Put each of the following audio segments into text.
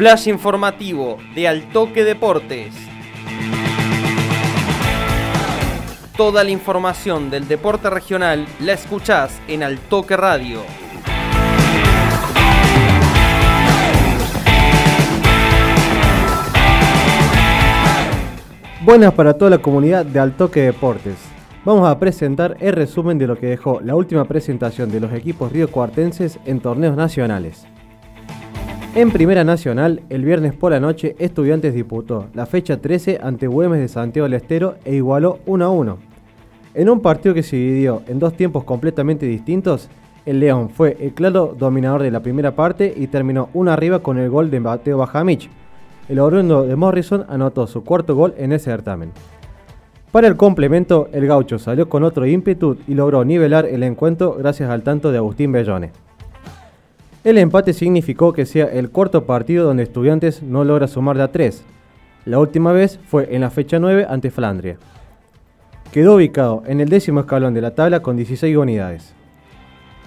Flash informativo de Altoque Deportes. Toda la información del deporte regional la escuchás en Altoque Radio. Buenas para toda la comunidad de Altoque Deportes. Vamos a presentar el resumen de lo que dejó la última presentación de los equipos río cuartenses en torneos nacionales. En Primera Nacional, el viernes por la noche, Estudiantes disputó la fecha 13 ante Güemes de Santiago del Estero e igualó 1 a 1. En un partido que se dividió en dos tiempos completamente distintos, el León fue el claro dominador de la primera parte y terminó 1 arriba con el gol de Mateo Bajamich. El oriundo de Morrison anotó su cuarto gol en ese certamen. Para el complemento, el gaucho salió con otro ímpetu y logró nivelar el encuentro gracias al tanto de Agustín Bellone. El empate significó que sea el cuarto partido donde Estudiantes no logra sumar de a 3. La última vez fue en la fecha 9 ante Flandria. Quedó ubicado en el décimo escalón de la tabla con 16 unidades.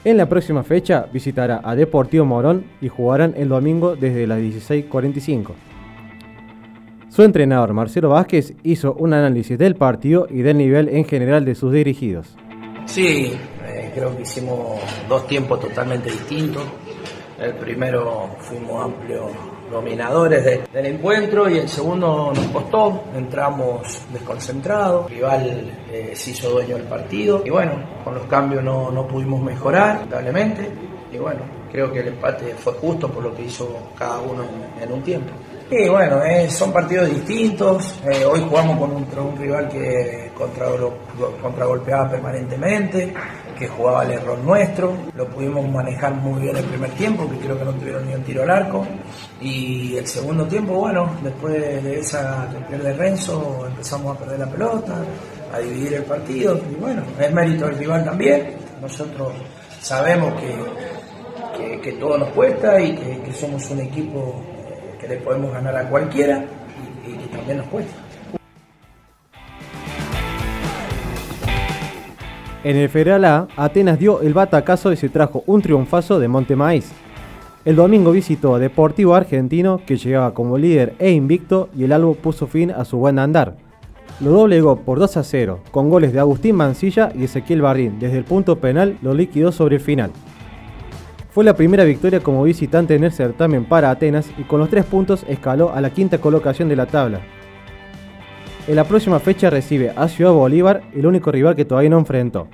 En la próxima fecha visitará a Deportivo Morón y jugarán el domingo desde las 16.45. Su entrenador Marcelo Vázquez hizo un análisis del partido y del nivel en general de sus dirigidos. Sí, eh, creo que hicimos dos tiempos totalmente distintos. El primero fuimos amplios dominadores del encuentro y el segundo nos costó, entramos desconcentrados, el rival eh, se hizo dueño del partido. Y bueno, con los cambios no, no pudimos mejorar, lamentablemente, y bueno, creo que el empate fue justo por lo que hizo cada uno en un tiempo. Sí, bueno, eh, son partidos distintos. Eh, hoy jugamos contra un, rival que contra, contragolpeaba permanentemente, que jugaba el error nuestro. Lo pudimos manejar muy bien el primer tiempo, que creo que no tuvieron ni un tiro al arco. Y el segundo tiempo, bueno, después de esa que pierde Renzo, empezamos a perder la pelota, a dividir el partido. Y bueno, es mérito del rival también. Nosotros sabemos que, que, todo nos cuesta y que somos un equipo que le podemos ganar a cualquiera y, que también nos cuesta. En el Federal A, Atenas dio el batacazo y se trajo un triunfazo de Monte Maíz. El domingo visitó a Deportivo Argentino, que llegaba como líder e invicto, y el Albo puso fin a su buen andar. Lo doblegó por 2 a 0, con goles de Agustín Mancilla y Ezequiel Barrín. Desde el punto penal lo liquidó sobre el final. Fue la primera victoria como visitante en el certamen para Atenas y con los tres puntos escaló a la quinta colocación de la tabla. En la próxima fecha recibe a Ciudad Bolívar, el único rival que todavía no enfrentó.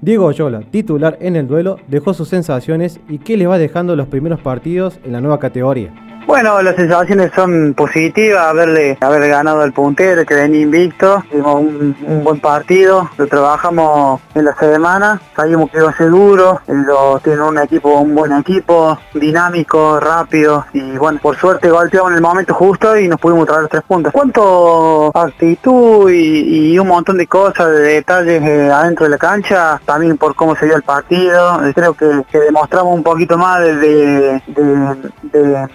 Diego Oyola, titular en el duelo, dejó sus sensaciones y qué le va dejando los primeros partidos en la nueva categoría. Bueno, las sensaciones son positivas, haberle haber ganado al puntero, que venía invicto, tuvimos un, buen partido, lo trabajamos en la semana, sabíamos que iba a ser duro, tiene un equipo, un buen equipo, dinámico, rápido, y bueno, por suerte golpeamos en el momento justo y nos pudimos traer tres puntos. Cuanto actitud y, un montón de cosas, de detalles eh, adentro de la cancha, también por cómo se dio el partido, creo que, demostramos un poquito más de de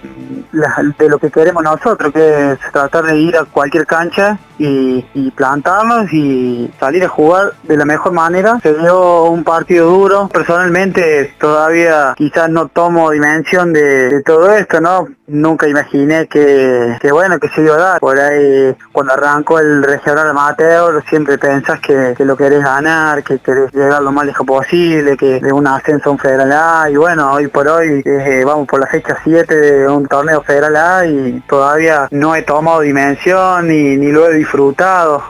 lo que queremos nosotros, que es tratar de ir a cualquier cancha y, plantarnos y salir a jugar de la mejor manera. Se dio un partido duro. Personalmente todavía quizás no tomo dimensión de, todo esto, ¿no? Nunca imaginé que, bueno, que se iba a dar. Por ahí, cuando arrancó el regional amateur, siempre pensás que, lo querés ganar, que querés llegar lo más lejos posible, que de un ascenso a un federal A. Y bueno, hoy por hoy eh, vamos por la fecha 7 de un torneo federal A y todavía no he tomado dimensión ni, ni lo he disfrutado.